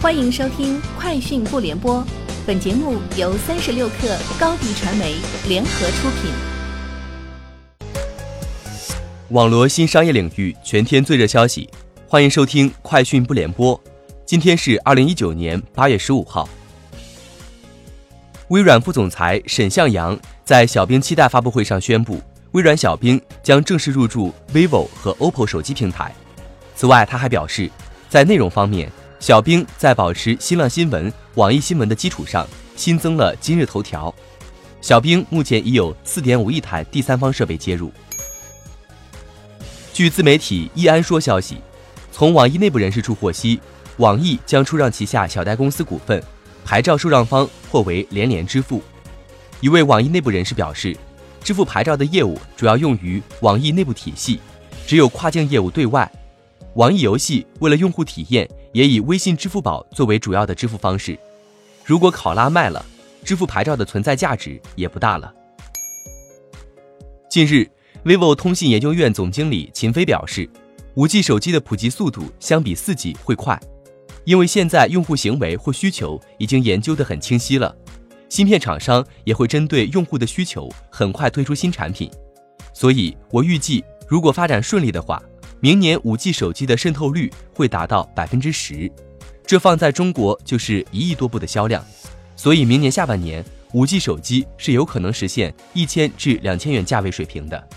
欢迎收听《快讯不联播》，本节目由三十六克高低传媒联合出品。网罗新商业领域全天最热消息，欢迎收听《快讯不联播》。今天是二零一九年八月十五号。微软副总裁沈向阳在小冰期待发布会上宣布，微软小冰将正式入驻 vivo 和 OPPO 手机平台。此外，他还表示，在内容方面。小冰在保持新浪新闻、网易新闻的基础上，新增了今日头条。小冰目前已有4.5亿台第三方设备接入。据自媒体易安说消息，从网易内部人士处获悉，网易将出让旗下小贷公司股份，牌照受让方或为连连支付。一位网易内部人士表示，支付牌照的业务主要用于网易内部体系，只有跨境业务对外。网易游戏为了用户体验。也以微信、支付宝作为主要的支付方式。如果考拉卖了，支付牌照的存在价值也不大了。近日，vivo 通信研究院总经理秦飞表示，5G 手机的普及速度相比 4G 会快，因为现在用户行为或需求已经研究得很清晰了。芯片厂商也会针对用户的需求很快推出新产品，所以我预计，如果发展顺利的话。明年五 G 手机的渗透率会达到百分之十，这放在中国就是一亿多部的销量，所以明年下半年五 G 手机是有可能实现一千至两千元价位水平的。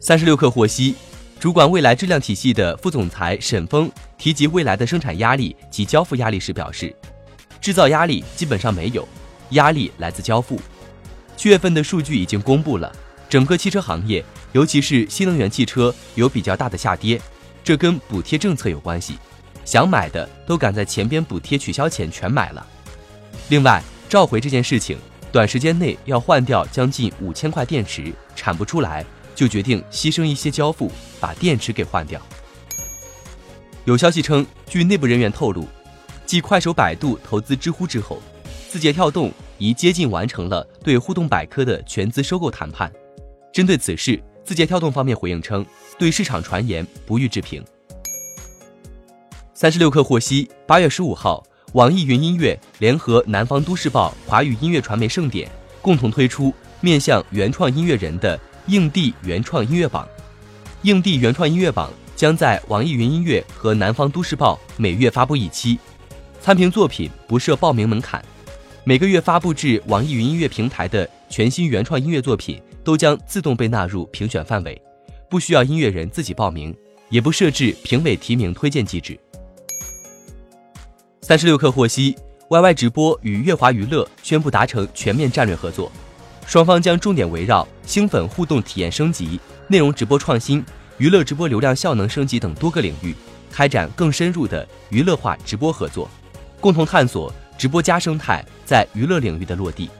三十六氪获悉，主管未来质量体系的副总裁沈峰提及未来的生产压力及交付压力时表示，制造压力基本上没有，压力来自交付。七月份的数据已经公布了，整个汽车行业。尤其是新能源汽车有比较大的下跌，这跟补贴政策有关系，想买的都赶在前边补贴取消前全买了。另外，召回这件事情，短时间内要换掉将近五千块电池，产不出来，就决定牺牲一些交付，把电池给换掉。有消息称，据内部人员透露，继快手、百度投资知乎之后，字节跳动已接近完成了对互动百科的全资收购谈判。针对此事。字节跳动方面回应称，对市场传言不予置评。三十六氪获悉，八月十五号，网易云音乐联合南方都市报华语音乐传媒盛典，共同推出面向原创音乐人的硬地原创音乐榜。硬地原创音乐榜将在网易云音乐和南方都市报每月发布一期，参评作品不设报名门槛，每个月发布至网易云音乐平台的全新原创音乐作品。都将自动被纳入评选范围，不需要音乐人自己报名，也不设置评委提名推荐机制。三十六氪获悉，YY 直播与乐华娱乐宣布达成全面战略合作，双方将重点围绕星粉互动体验升级、内容直播创新、娱乐直播流量效能升级等多个领域，开展更深入的娱乐化直播合作，共同探索直播加生态在娱乐领域的落地。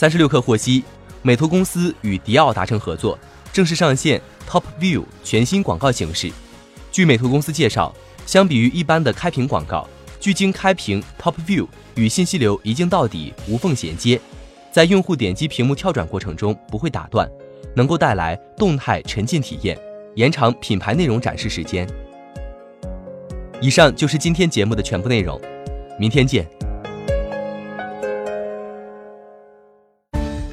三十六氪获悉，美图公司与迪奥达成合作，正式上线 Top View 全新广告形式。据美图公司介绍，相比于一般的开屏广告，聚精开屏 Top View 与信息流一镜到底、无缝衔接，在用户点击屏幕跳转过程中不会打断，能够带来动态沉浸体验，延长品牌内容展示时间。以上就是今天节目的全部内容，明天见。